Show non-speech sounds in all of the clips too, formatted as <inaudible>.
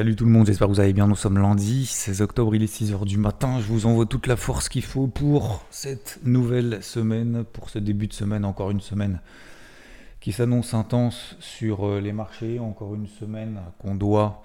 Salut tout le monde, j'espère que vous allez bien. Nous sommes lundi, 16 octobre, il est 6h du matin. Je vous envoie toute la force qu'il faut pour cette nouvelle semaine, pour ce début de semaine, encore une semaine qui s'annonce intense sur euh, les marchés, encore une semaine qu'on doit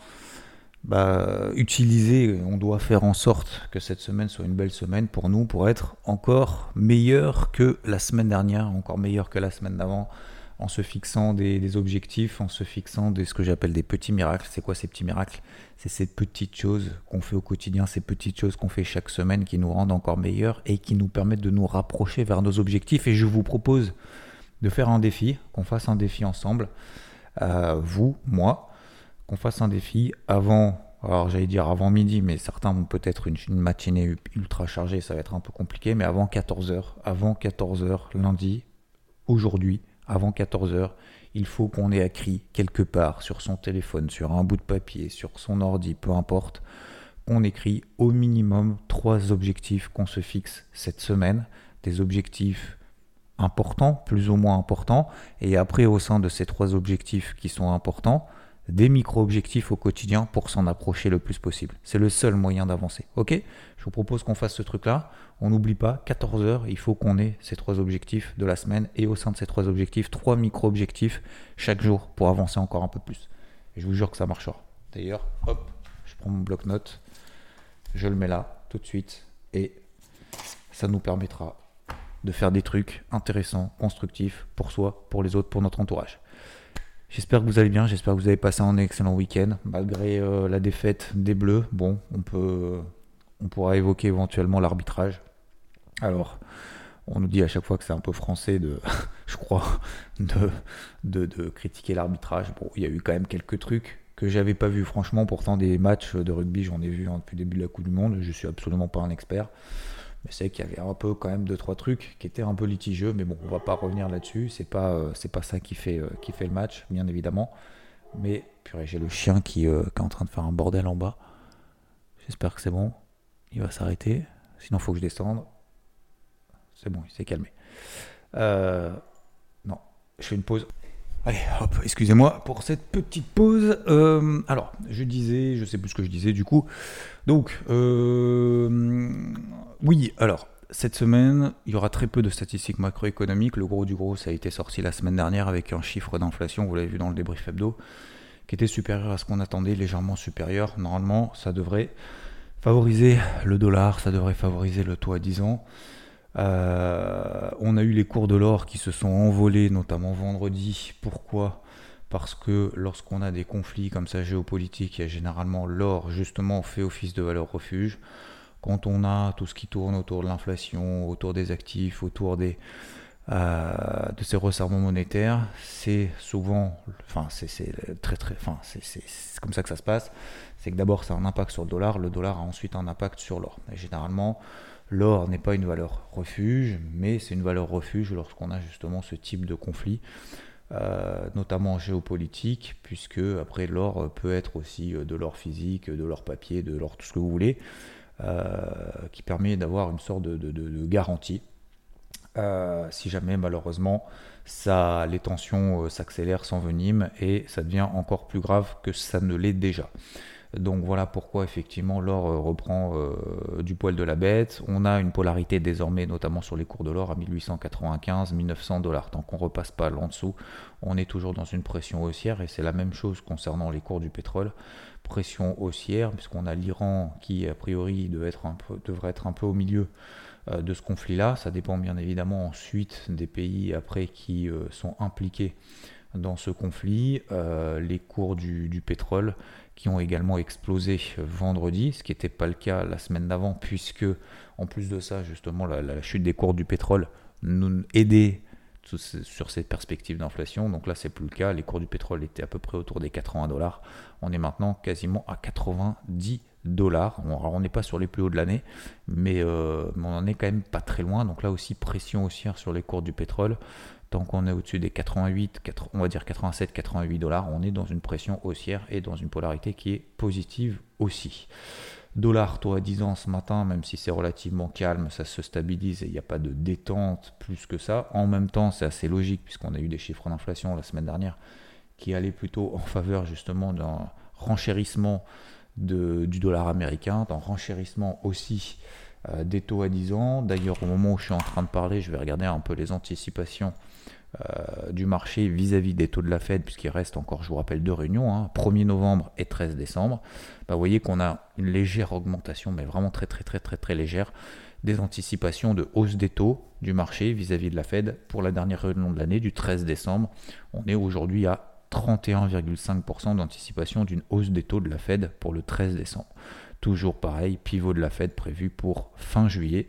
bah, utiliser, on doit faire en sorte que cette semaine soit une belle semaine pour nous, pour être encore meilleur que la semaine dernière, encore meilleur que la semaine d'avant, en se fixant des, objectifs, en se fixant des, ce que j'appelle des petits miracles. C'est quoi ces petits miracles? C'est ces petites choses qu'on fait au quotidien, ces petites choses qu'on fait chaque semaine qui nous rendent encore meilleurs et qui nous permettent de nous rapprocher vers nos objectifs. Et je vous propose de faire un défi, qu'on fasse un défi ensemble, vous, moi, qu'on fasse un défi avant, alors j'allais dire avant midi, mais certains vont peut-être une, matinée ultra chargée, ça va être un peu compliqué, mais avant 14h, avant 14h, lundi, aujourd'hui, avant 14h, il faut qu'on ait écrit quelque part sur son téléphone, sur un bout de papier, sur son ordi, peu importe, qu'on écrit au minimum trois objectifs qu'on se fixe cette semaine, des objectifs importants, plus ou moins importants, et après au sein de ces trois objectifs qui sont importants, des micro-objectifs au quotidien pour s'en approcher le plus possible. C'est le seul moyen d'avancer. Ok? Je vous propose qu'on fasse ce truc-là. On n'oublie pas, 14 heures, il faut qu'on ait ces trois objectifs de la semaine et au sein de ces trois objectifs, trois micro-objectifs chaque jour pour avancer encore un peu plus. Je vous jure que ça marchera. D'ailleurs, hop, je prends mon bloc-notes, je le mets là tout de suite et ça nous permettra de faire des trucs intéressants, constructifs pour soi, pour les autres, pour notre entourage. J'espère que vous allez bien, j'espère que vous avez passé un excellent week-end, malgré euh, la défaite des Bleus. Bon, on peut, on pourra évoquer éventuellement l'arbitrage. Alors, on nous dit à chaque fois que c'est un peu français de, <laughs> je crois, de, de, critiquer l'arbitrage. Bon, il y a eu quand même quelques trucs que j'avais pas vu. Franchement, pourtant des matchs de rugby, j'en ai vu hein, depuis le début de la Coupe du Monde. Je suis absolument pas un expert. Mais c'est qu'il y avait un peu quand même deux trois trucs qui étaient un peu litigieux, mais bon, on va pas revenir là-dessus. C'est pas euh, c'est pas ça qui fait euh, qui fait le match, bien évidemment. Mais purée, j'ai le chien qui, euh, qui, est en train de faire un bordel en bas. J'espère que c'est bon. Il va s'arrêter. Sinon, faut que je descende. C'est bon, il s'est calmé. non, je fais une pause. Allez, hop, excusez-moi pour cette petite pause. Euh, alors, je disais, je sais plus ce que je disais du coup. Donc, euh, oui, alors, cette semaine, il y aura très peu de statistiques macroéconomiques. Le gros du gros, ça a été sorti la semaine dernière avec un chiffre d'inflation, vous l'avez vu dans le débrief hebdo, qui était supérieur à ce qu'on attendait, légèrement supérieur. Normalement, ça devrait favoriser le dollar, ça devrait favoriser le taux à 10 ans. Euh, on a eu les cours de l'or qui se sont envolés, notamment vendredi. Pourquoi? Parce que lorsqu'on a des conflits comme ça géopolitiques, il y a généralement l'or justement fait office de valeur refuge. Quand on a tout ce qui tourne autour de l'inflation, autour des actifs, autour des, de ces resserrements monétaires, c'est souvent, enfin c'est très très, enfin c'est comme ça que ça se passe. C'est que d'abord ça a un impact sur le dollar, le dollar a ensuite un impact sur l'or. Généralement, L'or n'est pas une valeur refuge, mais c'est une valeur refuge lorsqu'on a justement ce type de conflit, euh, notamment géopolitique, puisque après l'or peut être aussi euh, de l'or physique, de l'or papier, de l'or tout ce que vous voulez, euh, qui permet d'avoir une sorte de, garantie. Si jamais malheureusement ça, les tensions s'accélèrent, s'enveniment et ça devient encore plus grave que ça ne l'est déjà. Donc voilà pourquoi effectivement l'or euh, reprend euh, du poil de la bête. On a une polarité désormais, notamment sur les cours de l'or à 1895, 1900 dollars. Tant qu'on repasse pas en dessous, on est toujours dans une pression haussière et c'est la même chose concernant les cours du pétrole. Pression haussière puisqu'on a l'Iran qui a priori devrait être un peu, au milieu euh, de ce conflit-là. Ça dépend bien évidemment ensuite des pays après qui sont impliqués dans ce conflit. les cours du pétrole qui ont également explosé vendredi, ce qui n'était pas le cas la semaine d'avant, puisque en plus de ça, justement, la, chute des cours du pétrole nous aidait sur ces perspectives d'inflation. Donc là, c'est plus le cas. Les cours du pétrole étaient à peu près autour des 80 dollars. On est maintenant quasiment à 90 dollars. On n'est pas sur les plus hauts de l'année, mais, euh, mais, on en est quand même pas très loin. Donc là aussi, pression haussière sur les cours du pétrole. Tant qu'on est au-dessus des 88, on va dire 87, 88 dollars, on est dans une pression haussière et dans une polarité qui est positive aussi. Dollar taux à 10 ans ce matin, même si c'est relativement calme, ça se stabilise et il n'y a pas de détente plus que ça. En même temps, c'est assez logique puisqu'on a eu des chiffres d'inflation la semaine dernière qui allaient plutôt en faveur justement d'un renchérissement du dollar américain, d'un renchérissement aussi euh, des taux à 10 ans. D'ailleurs, au moment où je suis en train de parler, je vais regarder un peu les anticipations euh, du marché vis-à-vis des taux de la Fed, puisqu'il reste encore, je vous rappelle, deux réunions, 1er hein, novembre et 13 décembre, bah, vous voyez qu'on a une légère augmentation, mais vraiment très très très très très légère, des anticipations de hausse des taux du marché vis-à-vis de la Fed pour la dernière réunion de l'année du 13 décembre. On est aujourd'hui à 31,5% d'anticipation d'une hausse des taux de la Fed pour le 13 décembre. Toujours pareil, pivot de la Fed prévu pour fin juillet.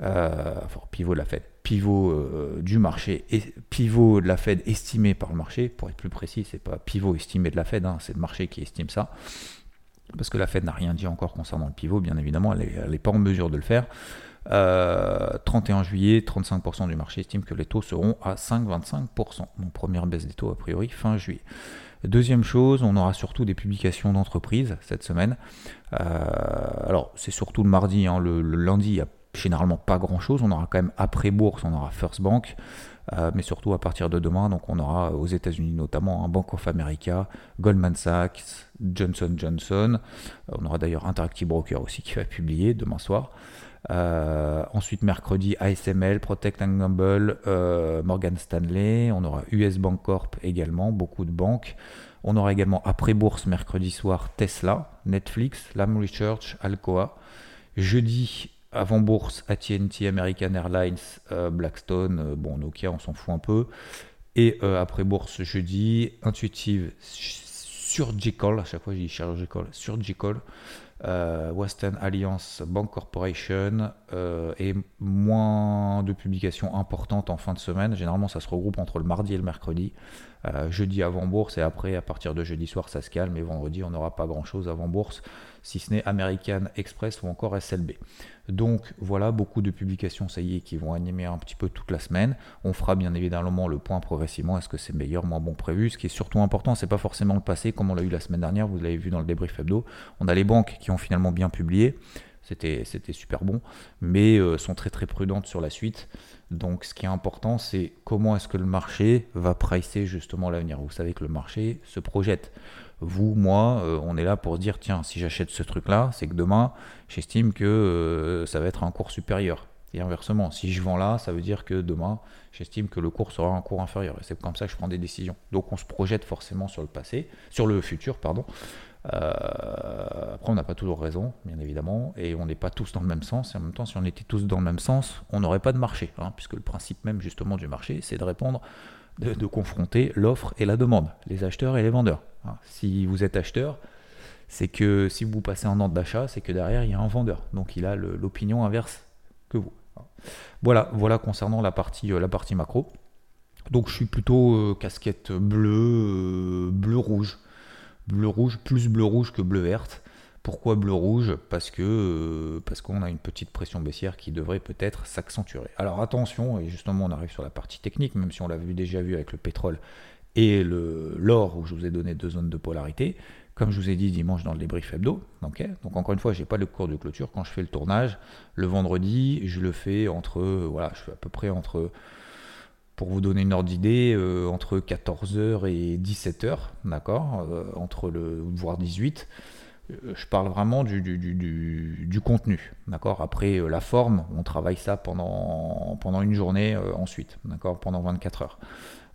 Euh, enfin, pivot de la Fed, pivot euh, du marché, et pivot de la Fed estimé par le marché, pour être plus précis, c'est pas pivot estimé de la Fed, hein, c'est le marché qui estime ça, parce que la Fed n'a rien dit encore concernant le pivot, bien évidemment, elle n'est pas en mesure de le faire. 31 euh, juillet, 35% du marché estime que les taux seront à 5,25%. Donc première baisse des taux a priori fin juillet. Deuxième chose, on aura surtout des publications d'entreprises cette semaine. alors c'est surtout le mardi, hein, le, lundi il y a généralement pas grand chose. On aura quand même après bourse, on aura First Bank, euh, mais surtout à partir de demain, donc on aura aux États-Unis notamment un Bank of America, Goldman Sachs, Johnson Johnson. Euh, on aura d'ailleurs Interactive Broker aussi qui va publier demain soir. Euh, ensuite, mercredi, ASML, Protect Gamble, Morgan Stanley. On aura US Bank Corp également, beaucoup de banques. On aura également après bourse mercredi soir Tesla, Netflix, Lam Research, Alcoa. Jeudi, avant bourse, AT&T, American Airlines, euh, Blackstone, euh, bon Nokia, on s'en fout un peu. Et euh, après bourse jeudi, Intuitive, Surgical, à chaque fois je dis Surgical, Surgical, Western Alliance Bank Corporation et moins de publications importantes en fin de semaine. Généralement, ça se regroupe entre le mardi et le mercredi. jeudi avant bourse et après, à partir de jeudi soir, ça se calme. Et vendredi, on n'aura pas grand chose avant bourse si ce n'est American Express ou encore SLB. Donc voilà, beaucoup de publications, ça y est, qui vont animer un petit peu toute la semaine. On fera bien évidemment le point progressivement, est-ce que c'est meilleur, moins bon prévu? Ce qui est surtout important, c'est pas forcément le passé, comme on l'a eu la semaine dernière, vous l'avez vu dans le débrief hebdo. On a les banques qui ont finalement bien publié, c'était super bon, mais euh, sont très très prudentes sur la suite. Donc ce qui est important, c'est comment est-ce que le marché va pricer justement l'avenir? Vous savez que le marché se projette vous, moi, euh, on est là pour dire tiens, si j'achète ce truc-là, c'est que demain, j'estime que euh, ça va être un cours supérieur. Et inversement, si je vends là, ça veut dire que demain, j'estime que le cours sera un cours inférieur. Et c'est comme ça que je prends des décisions. Donc on se projette forcément sur le passé, sur le futur, pardon. Euh, après, on n'a pas toujours raison, bien évidemment, et on n'est pas tous dans le même sens. Et en même temps, si on était tous dans le même sens, on n'aurait pas de marché, hein, puisque le principe même justement du marché, c'est de répondre de, confronter l'offre et la demande, les acheteurs et les vendeurs. Hein. Si vous êtes acheteur, c'est que si vous passez en ordre d'achat, c'est que derrière il y a un vendeur. Donc il a l'opinion inverse que vous. Voilà, voilà concernant la partie, euh, macro. Donc je suis plutôt euh, casquette bleu, euh, bleu rouge, bleu rouge plus bleu rouge que bleu verte. Pourquoi bleu-rouge Parce que euh, parce qu'on a une petite pression baissière qui devrait peut-être s'accentuer. Alors attention, et justement on arrive sur la partie technique, même si on l'a déjà vu avec le pétrole et l'or où je vous ai donné deux zones de polarité. Comme je vous ai dit dimanche dans le débrief hebdo, donc encore une fois, je n'ai pas le cours de clôture. Quand je fais le tournage, le vendredi, je le fais entre, voilà, je fais à peu près entre pour vous donner une ordre d'idée, euh, entre 14h et 17h, d'accord, euh, entre le voire 18 je parle vraiment du, du, contenu. D'accord? Après, euh, la forme, on travaille ça pendant, pendant une journée euh, ensuite, d'accord? Pendant 24 heures.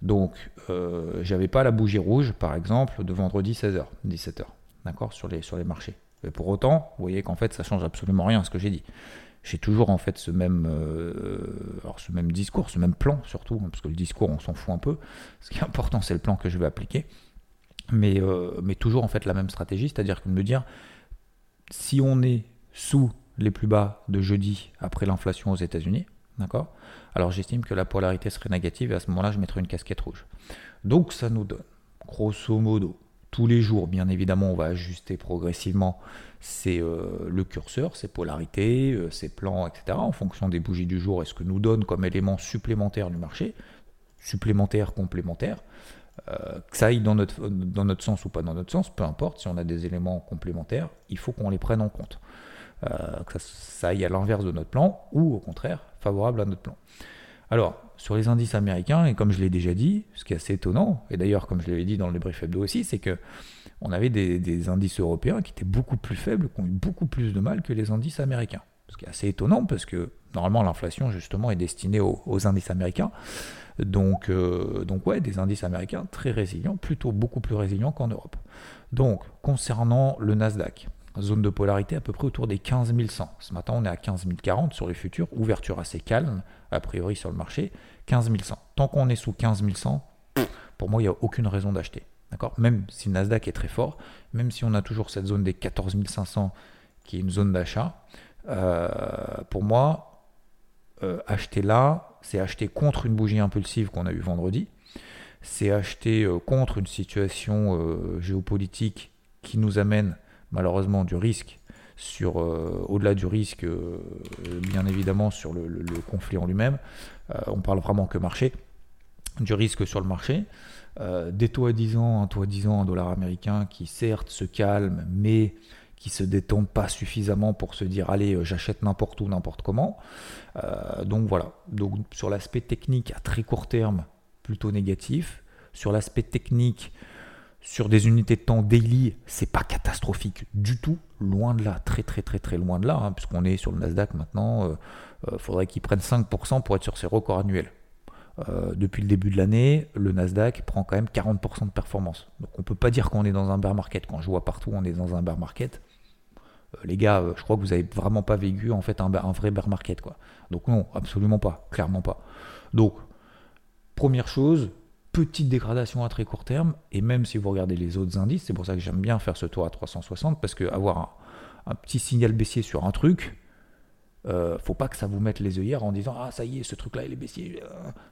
Donc, euh, j'avais pas la bougie rouge, par exemple, de vendredi 16h, 17h, d'accord? Sur les, sur les marchés. Mais pour autant, vous voyez qu'en fait, ça change absolument rien à ce que j'ai dit. J'ai toujours en fait ce même, alors ce même discours, ce même plan surtout, hein, parce que le discours, on s'en fout un peu. Ce qui est important, c'est le plan que je vais appliquer mais, euh, mais toujours en fait la même stratégie, c'est-à-dire que de me dire si on est sous les plus bas de jeudi après l'inflation aux États-Unis, D'accord? Alors j'estime que la polarité serait négative et à ce moment-là, je mettrai une casquette rouge. Donc ça nous donne, grosso modo, tous les jours, bien évidemment, on va ajuster progressivement euh, le curseur, ses polarités, ses plans, etc., en fonction des bougies du jour et ce que nous donne comme élément supplémentaire du marché, supplémentaire, complémentaire. Euh, que ça aille dans notre, dans notre sens ou pas dans notre sens, peu importe, si on a des éléments complémentaires, il faut qu'on les prenne en compte. Euh, que ça, aille à l'inverse de notre plan ou au contraire favorable à notre plan. Alors, sur les indices américains, et comme je l'ai déjà dit, ce qui est assez étonnant, et d'ailleurs comme je l'avais dit dans le brief hebdo aussi, c'est que on avait des, indices européens qui étaient beaucoup plus faibles, qui ont eu beaucoup plus de mal que les indices américains. Ce qui est assez étonnant parce que normalement l'inflation justement est destinée aux indices américains. Donc, euh, donc ouais, des indices américains très résilients, plutôt beaucoup plus résilients qu'en Europe. Donc, concernant le Nasdaq, zone de polarité à peu près autour des 15 100. Ce matin, on est à 15 040 sur les futurs, ouverture assez calme, a priori sur le marché, 15 100. Tant qu'on est sous 15 100, pour moi, il n'y a aucune raison d'acheter. D'accord? Même si le Nasdaq est très fort, même si on a toujours cette zone des 14 500 qui est une zone d'achat, euh, pour moi, euh, acheter là, c'est acheter contre une bougie impulsive qu'on a eue vendredi, c'est acheter euh, contre une situation géopolitique qui nous amène malheureusement du risque sur au-delà du risque bien évidemment sur le, conflit en lui-même. On parle vraiment que marché du risque sur le marché. Des taux à 10 ans un taux à 10 ans en dollars américains qui certes se calme mais qui se détendent pas suffisamment pour se dire allez euh, j'achète n'importe où n'importe comment. Euh, donc voilà. Donc sur l'aspect technique à très court terme plutôt négatif. Sur l'aspect technique sur des unités de temps daily c'est pas catastrophique du tout. Loin de là. Très très très très loin de là hein, puisqu'on est sur le Nasdaq maintenant. Il euh, faudrait qu'il prenne 5% pour être sur ses records annuels. Depuis le début de l'année, le Nasdaq prend quand même 40% de performance. Donc on ne peut pas dire qu'on est dans un bear market. Quand je vois partout on est dans un bear market, euh, les gars, euh, je crois que vous n'avez vraiment pas vécu en fait un, vrai bear market. Quoi. Donc non, absolument pas, clairement pas. Donc, première chose, petite dégradation à très court terme, et même si vous regardez les autres indices, c'est pour ça que j'aime bien faire ce tour à 360, parce que avoir un, petit signal baissier sur un truc, euh, faut pas que ça vous mette les œillères en disant ah ça y est ce truc là il est baissier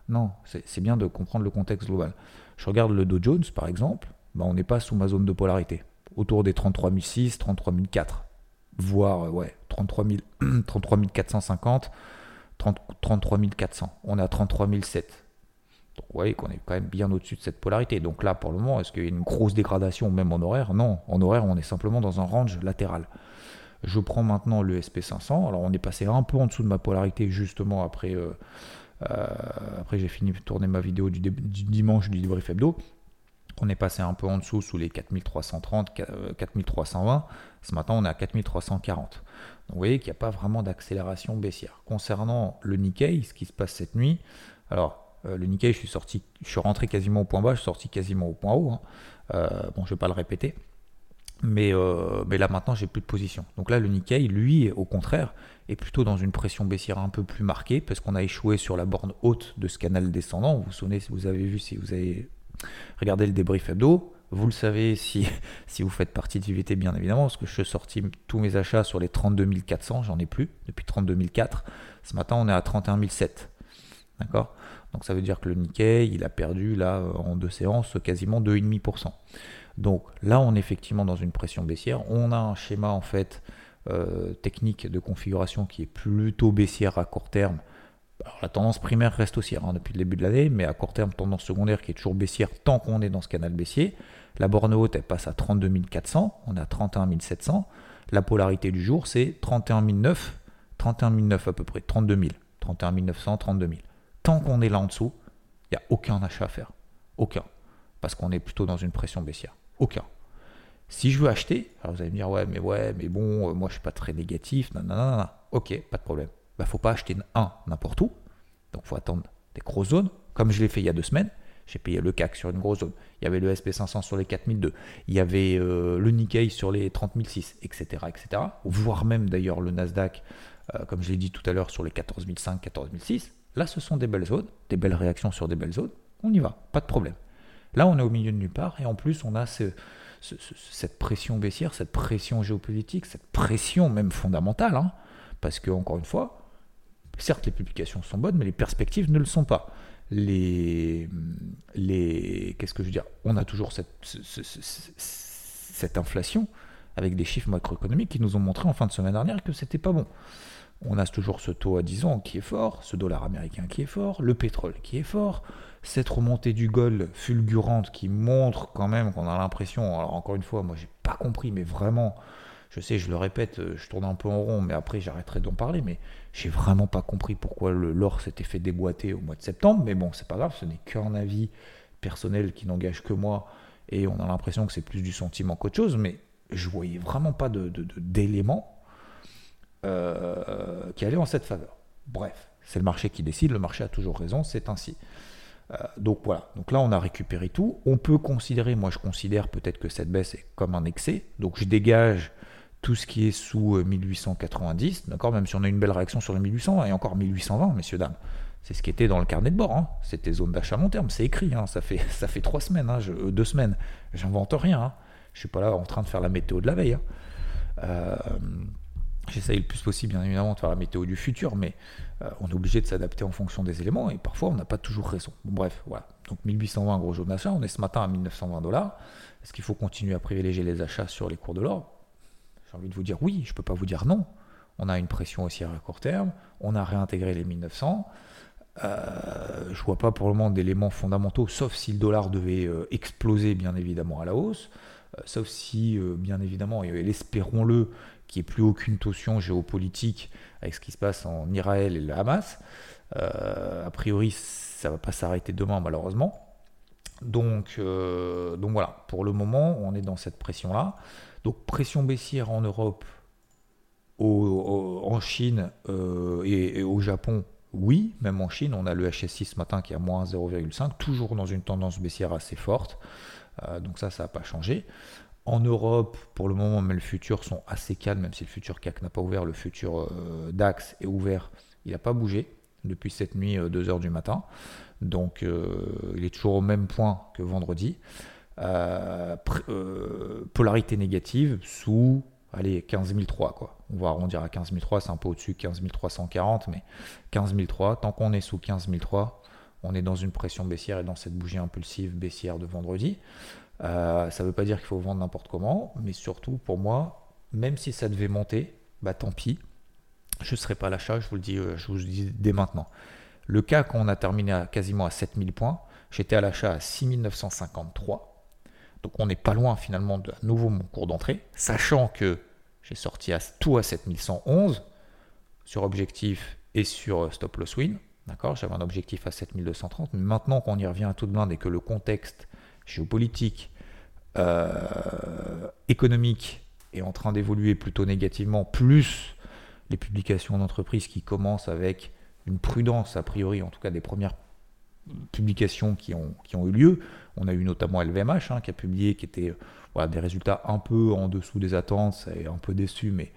non c'est bien de comprendre le contexte global je regarde le Dow Jones par exemple bah, on n'est pas sous ma zone de polarité autour des 33 006 33 004 voire euh, ouais, 33, 450, 33 400. On est à 33 007. Donc vous voyez qu'on est quand même bien au-dessus de cette polarité. Donc là, pour le moment, est-ce qu'il y a une grosse dégradation même en horaire? Non, en horaire, on est simplement dans un range latéral. Je prends maintenant le SP500. Alors on est passé un peu en dessous de ma polarité justement après, euh, euh, j'ai fini de tourner ma vidéo du, du dimanche du débrief hebdo. On est passé un peu en dessous sous les 4330, 4320. Euh, ce matin, on est à 4340. Donc, vous voyez qu'il n'y a pas vraiment d'accélération baissière. Concernant le Nikkei, ce qui se passe cette nuit, alors euh, le Nikkei, je suis sorti, je suis rentré quasiment au point bas, je suis sorti quasiment au point haut. Hein. Euh, bon, je ne vais pas le répéter. Mais, mais là maintenant, j'ai plus de position. Donc là, le Nikkei, lui, au contraire, est plutôt dans une pression baissière un peu plus marquée parce qu'on a échoué sur la borne haute de ce canal descendant. Vous vous souvenez, si vous avez vu, si vous avez Regardez le débrief hebdo. Vous le savez si, <laughs> vous faites partie de VVT, bien évidemment, parce que je suis sorti tous mes achats sur les 32 400, j'en ai plus depuis 32 004. Ce matin, on est à 31 007. D'accord? Donc ça veut dire que le Nikkei, il a perdu là en deux séances quasiment 2,5%. Donc là, on est effectivement dans une pression baissière. On a un schéma en fait euh, technique de configuration qui est plutôt baissière à court terme la tendance primaire reste haussière hein, depuis le début de l'année, mais à court terme, tendance secondaire qui est toujours baissière tant qu'on est dans ce canal baissier. La borne haute, elle passe à 32 400, on à 31 700. La polarité du jour, c'est 31 900, 31 900 à peu près, 32 000, 31 900, 32 000. Tant qu'on est là en dessous, il n'y a aucun achat à faire. Aucun. Parce qu'on est plutôt dans une pression baissière. Aucun. Si je veux acheter, alors vous allez me dire, ouais, mais ouais, mais bon, euh, moi je suis pas très négatif, non. ok, pas de problème bah, faut pas acheter un n'importe où. Donc, faut attendre des grosses zones, comme je l'ai fait il y a deux semaines. J'ai payé le CAC sur une grosse zone. Il y avait le SP500 sur les 4002. Il y avait euh, le Nikkei sur les 30006, etc., etc. Voire même d'ailleurs le Nasdaq, euh, comme je l'ai dit tout à l'heure, sur les 14005, 14006. Là, ce sont des belles zones, des belles réactions sur des belles zones. On y va, pas de problème. Là, on est au milieu de nulle part et en plus, on a cette pression baissière, cette pression géopolitique, cette pression même fondamentale. Hein, parce que, encore une fois, certes, les publications sont bonnes, mais les perspectives ne le sont pas. Les, les, qu'est-ce que je veux dire? On a toujours cette, inflation avec des chiffres macroéconomiques qui nous ont montré en fin de semaine dernière que c'était pas bon. On a toujours ce taux à 10 ans qui est fort, ce dollar américain qui est fort, le pétrole qui est fort, cette remontée du gold fulgurante qui montre quand même qu'on a l'impression, alors encore une fois, moi j'ai pas compris, mais vraiment, je sais, je le répète, euh, je tourne un peu en rond, mais après j'arrêterai d'en parler, mais j'ai vraiment pas compris pourquoi l'or s'était fait déboîter au mois de septembre, mais bon, c'est pas grave, ce n'est qu'un avis personnel qui n'engage que moi, et on a l'impression que c'est plus du sentiment qu'autre chose, mais je voyais vraiment pas d'éléments euh, qui allaient en cette faveur. Bref, c'est le marché qui décide, le marché a toujours raison, c'est ainsi. Euh, donc voilà, donc là on a récupéré tout. On peut considérer, moi je considère peut-être que cette baisse est comme un excès, donc je dégage tout ce qui est sous 1890, euh, d'accord, même si on a une belle réaction sur les 1820 et encore 1820, messieurs, dames. C'est ce qui était dans le carnet de bord, hein. c'était zone d'achat long terme, c'est écrit, hein. ça, fait, <laughs> ça fait trois semaines, hein. deux semaines, j'invente rien. Je suis pas là en train de faire la météo de la veille. Euh, j'essaye le plus possible, bien évidemment, de faire la météo du futur, mais euh, on est obligé de s'adapter en fonction des éléments et parfois on n'a pas toujours raison. bref, voilà. Donc 1820 gros jaune d'achat, on est ce matin à 1920 dollars. Est-ce qu'il faut continuer à privilégier les achats sur les cours de l'or? J'ai envie de vous dire oui, je ne peux pas vous dire non. On a une pression haussière à court terme, on a réintégré les 1900. Euh, je vois pas pour le moment d'éléments fondamentaux, sauf si le dollar devait exploser bien évidemment à la hausse. Euh, sauf si, euh, bien évidemment, et espérons-le, qu'il n'y ait plus aucune tension géopolitique avec ce qui se passe en Israël et le Hamas. Euh, a priori, ça ne va pas s'arrêter demain, malheureusement. Donc, donc voilà, pour le moment, on est dans cette pression-là. Donc pression baissière en Europe, en Chine et, et, au Japon, oui, même en Chine, on a le HSI ce matin qui est à moins 0,5, toujours dans une tendance baissière assez forte. Euh, donc ça, ça n'a pas changé. En Europe, pour le moment, mais le futur sont assez calmes, même si le futur CAC n'a pas ouvert, le futur euh, DAX est ouvert, il n'a pas bougé depuis cette nuit, 2h euh, du matin. Donc il est toujours au même point que vendredi. Polarité négative sous allez, 15 quoi. On va arrondir à 15 c'est un peu au-dessus de 15 340, mais 15 tant qu'on est sous 15 on est dans une pression baissière et dans cette bougie impulsive baissière de vendredi. Euh, ça ne veut pas dire qu'il faut vendre n'importe comment, mais surtout pour moi, même si ça devait monter, bah tant pis, je ne serai pas à l'achat, je vous le dis, euh, je vous le dis dès maintenant. Le cas qu'on a terminé à quasiment à 7000 points, j'étais à l'achat à 6953. Donc on n'est pas loin finalement de nouveau mon cours d'entrée, sachant que j'ai sorti à, tout à 7111 sur objectif et sur euh, stop loss win. D'accord? J'avais un objectif à 7230, mais maintenant qu'on y revient à toute blinde et que le contexte géopolitique, euh, économique est en train d'évoluer plutôt négativement, plus les publications d'entreprises qui commencent avec une prudence, a priori, en tout cas des premières publications qui ont, qui ont eu lieu. On a eu notamment LVMH hein, qui a publié, qui était voilà, des résultats un peu en dessous des attentes, et un peu déçu, mais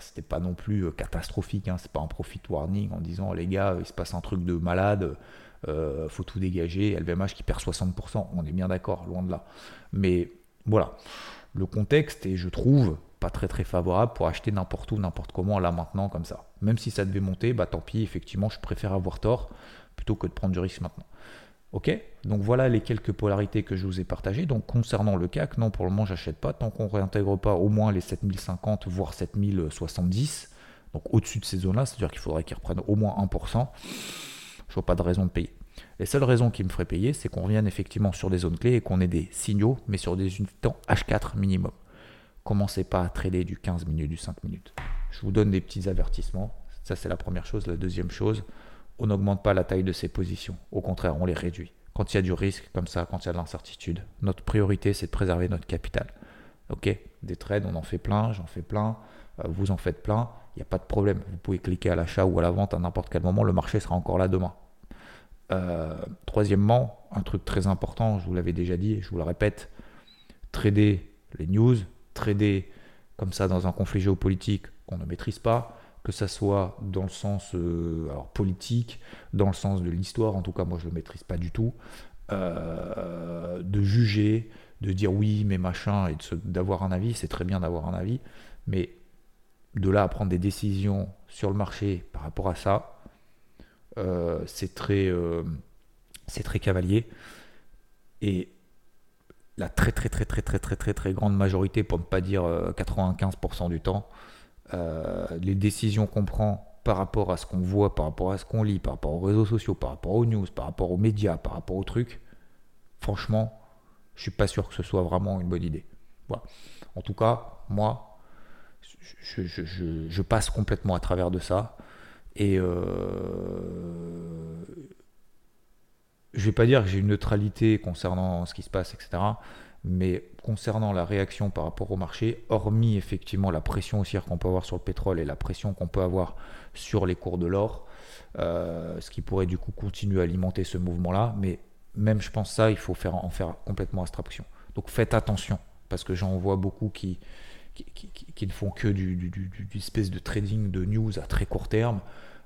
c'était pas non plus euh, catastrophique, hein, c'est pas un profit warning en disant les gars, il se passe un truc de malade, euh, faut tout dégager, LVMH qui perd 60%, on est bien d'accord, loin de là. Mais voilà, le contexte est, je trouve, pas très très favorable pour acheter n'importe où, n'importe comment, là maintenant, comme ça. Même si ça devait monter, bah tant pis, effectivement, je préfère avoir tort plutôt que de prendre du risque maintenant. Ok? Donc voilà les quelques polarités que je vous ai partagées. Donc concernant le CAC, non, pour le moment, j'achète pas tant qu'on ne réintègre pas au moins les 7050, voire 7070. Donc au-dessus de ces zones-là, c'est-à-dire qu'il faudrait qu'ils reprennent au moins 1%. Je vois pas de raison de payer. Les seules raisons qui me feraient payer, c'est qu'on revienne effectivement sur des zones clés et qu'on ait des signaux, mais sur des unités H4 minimum. Commencez pas à trader du 15 minutes, du 5 minutes. Je vous donne des petits avertissements. Ça, c'est la première chose. La deuxième chose, on n'augmente pas la taille de ses positions. Au contraire, on les réduit. Quand il y a du risque comme ça, quand il y a de l'incertitude, notre priorité, c'est de préserver notre capital. Ok Des trades, on en fait plein, j'en fais plein, euh, vous en faites plein, il n'y a pas de problème. Vous pouvez cliquer à l'achat ou à la vente à n'importe quel moment, le marché sera encore là demain. Euh, troisièmement, un truc très important, je vous l'avais déjà dit je vous le répète, trader les news, trader comme ça dans un conflit géopolitique qu'on ne maîtrise pas, que ça soit dans le sens euh, politique, dans le sens de l'histoire, en tout cas moi je ne le maîtrise pas du tout, euh, de juger, de dire oui mais machin, et d'avoir un avis, c'est très bien d'avoir un avis, mais de là à prendre des décisions sur le marché par rapport à ça, c'est très, très cavalier. Et la très très très très très très très très grande majorité, pour ne pas dire 95% du temps, les décisions qu'on prend par rapport à ce qu'on voit, par rapport à ce qu'on lit, par rapport aux réseaux sociaux, par rapport aux news, par rapport aux médias, par rapport aux trucs, franchement, je suis pas sûr que ce soit vraiment une bonne idée. Voilà. En tout cas, moi, je, passe complètement à travers de ça. Et euh, je vais pas dire que j'ai une neutralité concernant ce qui se passe, etc. Mais concernant la réaction par rapport au marché, hormis effectivement la pression aussi qu'on peut avoir sur le pétrole et la pression qu'on peut avoir sur les cours de l'or, euh, ce qui pourrait du coup continuer à alimenter ce mouvement-là, mais même je pense ça, il faut faire, en faire complètement abstraction. Donc faites attention, parce que j'en vois beaucoup qui, qui, ne font que du, du, espèce de trading de news à très court terme,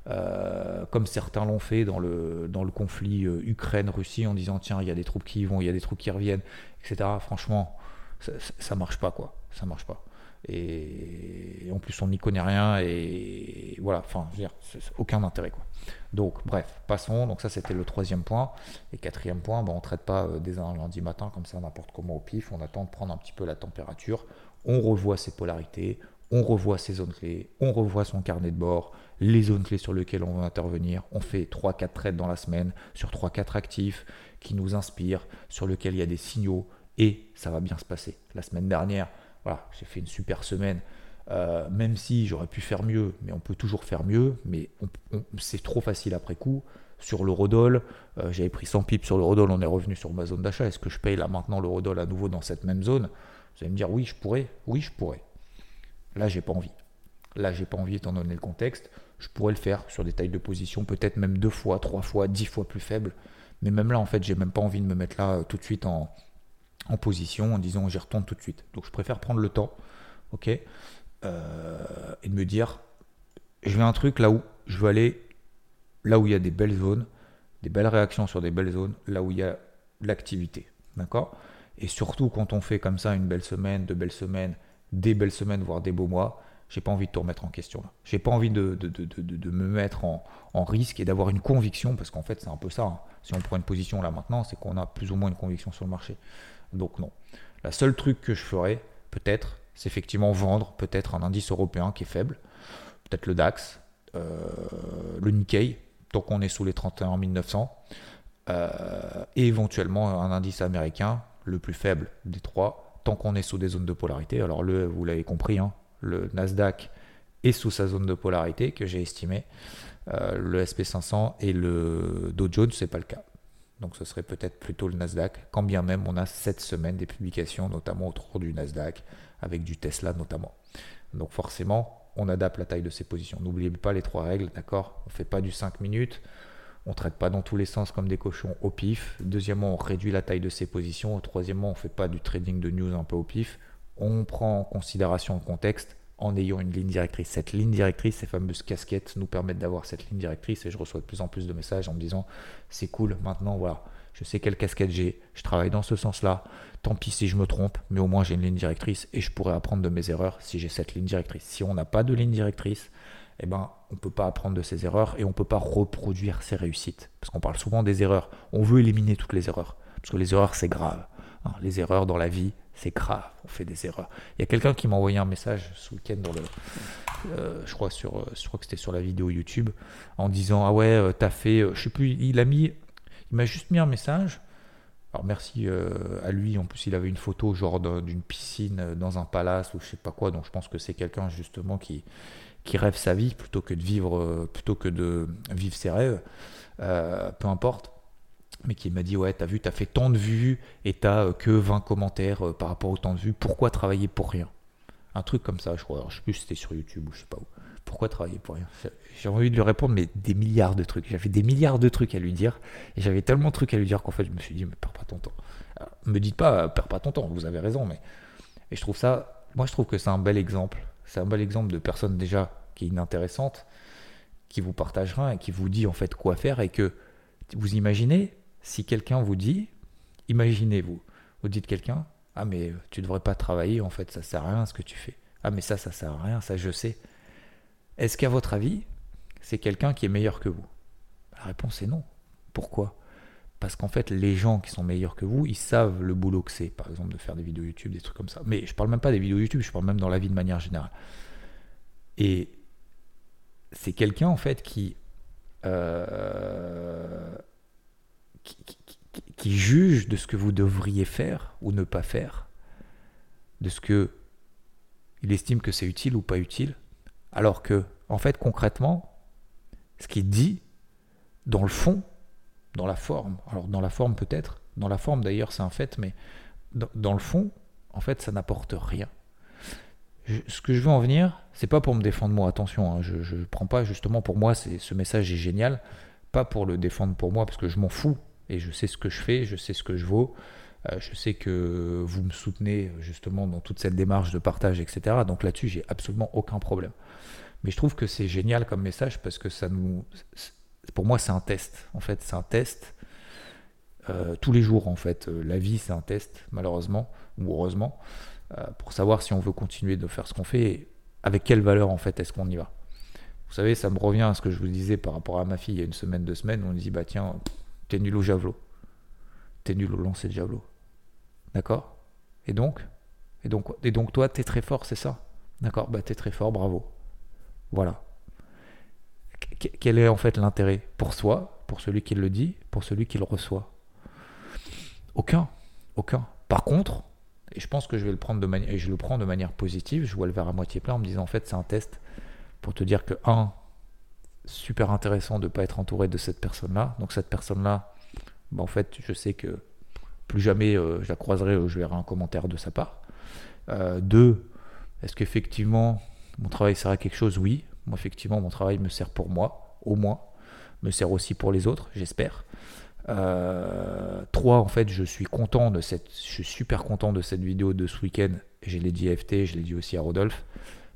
euh, comme certains l'ont fait dans le, dans le conflit euh, Ukraine-Russie en disant tiens, il y a des troupes qui y vont, il y a des troupes qui reviennent, etc. Franchement, ça, ça marche pas, quoi. Ça marche pas. Et, en plus, on n'y connaît rien et voilà, enfin, je veux dire, aucun intérêt, quoi. Donc, bref, passons. Donc, ça, c'était le troisième point. Et quatrième point, bon, on ne traite pas euh, dès un lundi matin comme ça, n'importe comment au pif. On attend de prendre un petit peu la température. On revoit ses polarités, on revoit ses zones clés, on revoit son carnet de bord, les zones clés sur lesquelles on va intervenir. On fait 3-4 trades dans la semaine sur 3-4 actifs qui nous inspirent, sur lesquels il y a des signaux et ça va bien se passer. La semaine dernière, voilà, j'ai fait une super semaine. Euh, même si j'aurais pu faire mieux, mais on peut toujours faire mieux, mais c'est trop facile après coup. Sur l'eurodoll, euh, j'avais pris 100 pips sur l'eurodoll, on est revenu sur ma zone d'achat. Est-ce que je paye là maintenant l'eurodoll à nouveau dans cette même zone? Vous allez me dire oui, je pourrais. Oui, je pourrais. Là, j'ai pas envie. Là, j'ai pas envie étant donné le contexte. Je pourrais le faire sur des tailles de position, peut-être même deux fois, trois fois, dix fois plus faibles. Mais même là, en fait, j'ai même pas envie de me mettre là euh, tout de suite en, en position en disant j'y retourne tout de suite. Donc je préfère prendre le temps, ok, euh, et de me dire je vais un truc là où je veux aller là où il y a des belles zones, des belles réactions sur des belles zones, là où il y a l'activité, d'accord? Et surtout quand on fait comme ça une belle semaine, de belles semaines, des belles semaines, voire des beaux mois, j'ai pas envie de tout remettre en question. J'ai pas envie de, de, me mettre en, risque et d'avoir une conviction, parce qu'en fait c'est un peu ça. Hein. Si on prend une position là maintenant, c'est qu'on a plus ou moins une conviction sur le marché. Donc non. La seule truc que je ferais, peut-être, c'est effectivement vendre peut-être un indice européen qui est faible, peut-être le DAX, euh, le Nikkei, tant qu'on est sous les 31 900, euh, et éventuellement un indice américain, le plus faible des trois, tant qu'on est sous des zones de polarité. Alors le, vous l'avez compris, hein, le Nasdaq est sous sa zone de polarité que j'ai estimé. Euh, le SP500 et le Dow Jones, c'est pas le cas. Donc ce serait peut-être plutôt le Nasdaq, quand bien même on a cette semaine des publications, notamment autour du Nasdaq, avec du Tesla notamment. Donc forcément, on adapte la taille de ses positions. N'oubliez pas les trois règles, d'accord? On ne fait pas du 5 minutes, on ne traite pas dans tous les sens comme des cochons au pif. Deuxièmement, on réduit la taille de ses positions. Troisièmement, on ne fait pas du trading de news un peu au pif. On prend en considération le contexte en ayant une ligne directrice. Cette ligne directrice, ces fameuses casquettes nous permettent d'avoir cette ligne directrice et je reçois de plus en plus de messages en me disant c'est cool, maintenant voilà, je sais quelle casquette j'ai, je travaille dans ce sens-là, tant pis si je me trompe, mais au moins j'ai une ligne directrice et je pourrais apprendre de mes erreurs si j'ai cette ligne directrice. Si on n'a pas de ligne directrice, eh ben, on ne peut pas apprendre de ses erreurs et on ne peut pas reproduire ses réussites. Parce qu'on parle souvent des erreurs. On veut éliminer toutes les erreurs. Parce que les erreurs, c'est grave. Hein. les erreurs dans la vie, c'est grave, on fait des erreurs. Il y a quelqu'un qui m'a envoyé un message ce week-end dans le, euh, je crois sur, euh, je crois que c'était sur la vidéo YouTube, en disant ah ouais euh, t'as fait, je sais plus, il a mis, il m'a juste mis un message. Alors merci à lui, en plus il avait une photo genre d'une piscine dans un palace ou je sais pas quoi, donc je pense que c'est quelqu'un justement qui, qui rêve sa vie plutôt que de vivre, plutôt que de vivre ses rêves, peu importe. Mais qui m'a dit ouais t'as vu t'as fait tant de vues et t'as euh, que 20 commentaires euh, par rapport au temps de vues pourquoi travailler pour rien? Un truc comme ça je crois. Alors, je sais plus si c'était sur YouTube ou je sais pas où. Pourquoi travailler pour rien? J'ai envie de lui répondre mais des milliards de trucs. J'avais des milliards de trucs à lui dire et j'avais tellement de trucs à lui dire qu'en fait je me suis dit mais perds pas ton temps. Me dites pas perds pas ton temps vous avez raison mais et je trouve ça moi je trouve que c'est un bel exemple c'est un bel exemple de personne déjà qui est inintéressante qui vous partagera et qui vous dit en fait quoi faire et que vous imaginez si quelqu'un vous dit, imaginez-vous, vous dites quelqu'un, ah mais tu devrais pas travailler, en fait ça sert à rien ce que tu fais. Ah mais ça, ça sert à rien, ça je sais. Est-ce qu'à votre avis, c'est quelqu'un qui est meilleur que vous? La réponse est non. Pourquoi? Parce qu'en fait, les gens qui sont meilleurs que vous, ils savent le boulot que c'est, par exemple, de faire des vidéos YouTube, des trucs comme ça. Mais je parle même pas des vidéos YouTube, je parle même dans la vie de manière générale. Et c'est quelqu'un, en fait, qui, euh, qui, juge de ce que vous devriez faire ou ne pas faire, de ce que il estime que c'est utile ou pas utile, alors que, en fait, concrètement, ce qu'il dit, dans le fond, dans la forme, alors dans la forme peut-être, dans la forme d'ailleurs c'est un fait, mais dans, le fond, en fait, ça n'apporte rien. ce que je veux en venir, c'est pas pour me défendre moi, attention, hein, je ne prends pas justement pour moi, ce message est génial, pas pour le défendre pour moi, parce que je m'en fous, et je sais ce que je fais, je sais ce que je vaux, euh, je sais que vous me soutenez justement dans toute cette démarche de partage, etc. Donc là-dessus, j'ai absolument aucun problème. Mais je trouve que c'est génial comme message parce que ça nous. Pour moi, c'est un test. En fait, c'est un test. Euh, tous les jours, en fait. Euh, la vie, c'est un test, malheureusement, ou heureusement, pour savoir si on veut continuer de faire ce qu'on fait et avec quelle valeur, en fait, est-ce qu'on y va. Vous savez, ça me revient à ce que je vous disais par rapport à ma fille il y a une semaine, deux semaines. On dit, bah tiens, t'es nul au javelot. T'es nul au lancer de javelot. D'accord? Et donc? Et donc, et donc toi, t'es très fort, c'est ça? D'accord? Bah t'es très fort, bravo. Voilà. Quel est en fait l'intérêt pour soi, pour celui qui le dit, pour celui qui le reçoit? Aucun. Aucun. Par contre, et je pense que je vais le prendre de manière, de manière positive, je vois le verre à moitié plein en me disant en fait c'est un test pour te dire que un, super intéressant de ne pas être entouré de cette personne-là. Donc cette personne-là, bah, en fait, je sais que plus jamais euh, je la croiserai, je verrai un commentaire de sa part. Euh, deux, est-ce qu'effectivement mon travail sert à quelque chose? Oui. Moi, effectivement, mon travail me sert pour moi, au moins. Me sert aussi pour les autres, j'espère. Euh, trois, en fait, je suis content de cette, je suis super content de cette vidéo de ce week-end. Je l'ai dit à FT, je l'ai dit aussi à Rodolphe,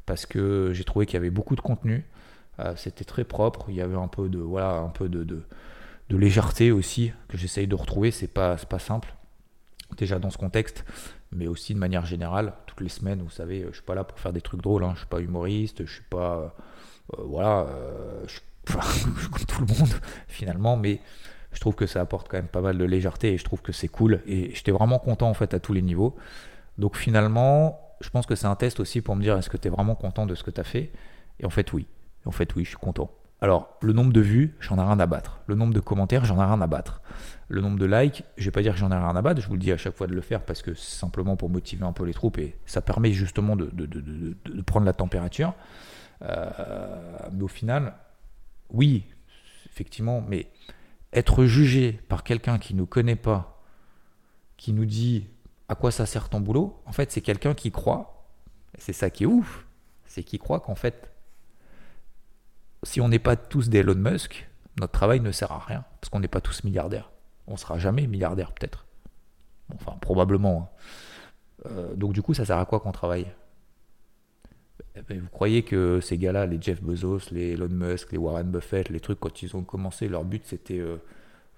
parce que j'ai trouvé qu'il y avait beaucoup de contenu. C'était très propre. Il y avait un peu de, voilà, un peu de, de, de légèreté aussi que j'essaye de retrouver. C'est pas, pas simple déjà dans ce contexte, mais aussi de manière générale, toutes les semaines, vous savez, je suis pas là pour faire des trucs drôles, hein. je suis pas humoriste, je suis pas, euh, voilà, euh, je, <laughs> comme tout le monde finalement, mais je trouve que ça apporte quand même pas mal de légèreté et je trouve que c'est cool et j'étais vraiment content en fait à tous les niveaux. Donc finalement, je pense que c'est un test aussi pour me dire est-ce que tu es vraiment content de ce que tu as fait? Et en fait oui, en fait oui, je suis content. Alors, le nombre de vues, j'en ai rien à battre. Le nombre de commentaires, j'en ai rien à battre. Le nombre de likes, je vais pas dire que j'en ai rien à battre, je vous le dis à chaque fois de le faire parce que c'est simplement pour motiver un peu les troupes et ça permet justement de, prendre la température. Euh, mais au final, oui, effectivement, mais être jugé par quelqu'un qui ne nous connaît pas, qui nous dit à quoi ça sert ton boulot, en fait, c'est quelqu'un qui croit, c'est ça qui est ouf, c'est qui croit qu'en fait, si on n'est pas tous des Elon Musk, notre travail ne sert à rien, parce qu'on n'est pas tous milliardaires. On sera jamais milliardaire peut-être. Enfin, probablement. Hein. Euh, donc du coup, ça sert à quoi qu'on travaille? Eh ben, Vous croyez que ces gars-là, les Jeff Bezos, les Elon Musk, les Warren Buffett, les trucs, quand ils ont commencé, leur but c'était... Euh,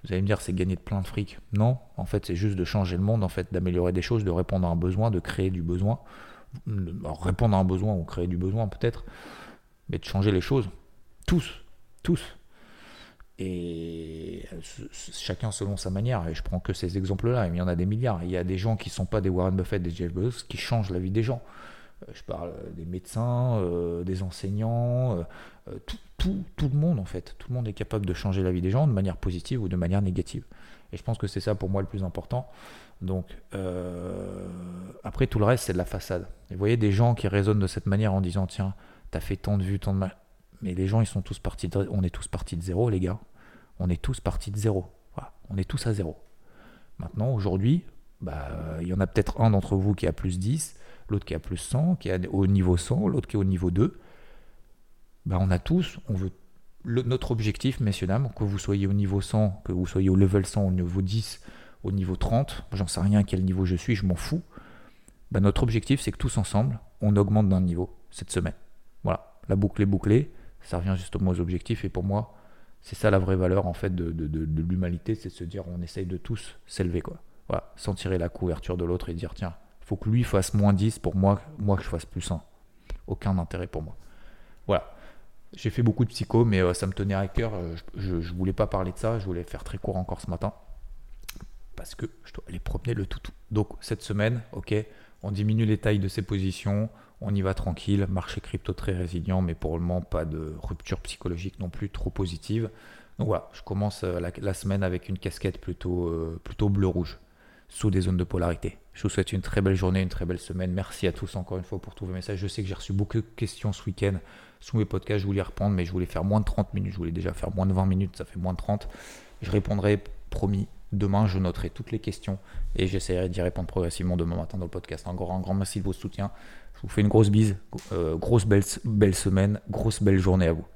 vous allez me dire, c'est gagner de plein de fric. Non, en fait, c'est juste de changer le monde, en fait, d'améliorer des choses, de répondre à un besoin, de créer du besoin. Répondre à un besoin ou créer du besoin peut-être, mais de changer les choses. Tous, tous. Et chacun selon sa manière. Et je prends que ces exemples-là. Il y en a des milliards. Il y a des gens qui ne sont pas des Warren Buffett, des Jeff Bezos, qui changent la vie des gens. Euh, je parle des médecins, euh, des enseignants, euh, tout, tout, le monde en fait. Tout le monde est capable de changer la vie des gens de manière positive ou de manière négative. Et je pense que c'est ça pour moi le plus important. Donc après tout le reste c'est de la façade. Et vous voyez des gens qui raisonnent de cette manière en disant tiens, t'as fait tant de vues, tant de mal. Mais les gens, ils sont tous partis de, on est tous partis de zéro, les gars. On est tous partis de zéro. On est tous à zéro. Maintenant, aujourd'hui, bah, il y en a peut-être un d'entre vous qui a plus 10, l'autre qui a plus 100, qui est au niveau 100, l'autre qui est au niveau 2. Bah, on a tous, on veut notre objectif, messieurs, dames, que vous soyez au niveau 100, que vous soyez au level 100, au niveau 10, au niveau 30, j'en sais rien à quel niveau je suis, je m'en fous. Bah, notre objectif, c'est que tous ensemble, on augmente d'un niveau cette semaine. Voilà, la boucle est bouclée ça revient justement aux objectifs. Et pour moi, c'est ça la vraie valeur en fait de, de, l'humanité, c'est de se dire on essaye de tous s'élever quoi. Voilà, sans tirer la couverture de l'autre et dire tiens, faut que lui fasse moins 10 pour moi, moi que je fasse plus 1. Aucun intérêt pour moi. Voilà. J'ai fait beaucoup de psycho, mais euh, ça me tenait à cœur. Euh, je, ne voulais pas parler de ça. Je voulais faire très court encore ce matin. Parce que je dois aller promener le toutou. Donc, cette semaine, ok, on diminue les tailles de ses positions. On y va tranquille. Marché crypto très résilient, mais pour le moment, pas de rupture psychologique non plus trop positive. Donc voilà, je commence euh, la, semaine avec une casquette plutôt, plutôt bleu-rouge, sous des zones de polarité. Je vous souhaite une très belle journée, une très belle semaine. Merci à tous encore une fois pour tous vos messages. Je sais que j'ai reçu beaucoup de questions ce week-end sous mes podcasts, je voulais reprendre, mais je voulais faire moins de 30 minutes. Je voulais déjà faire moins de 20 minutes, ça fait moins de 30. Je répondrai, promis, demain, je noterai toutes les questions et j'essaierai d'y répondre progressivement demain matin dans le podcast. Encore un grand merci de votre soutien. Je vous fais une grosse bise, euh, grosse belle, belle semaine, grosse belle journée à vous.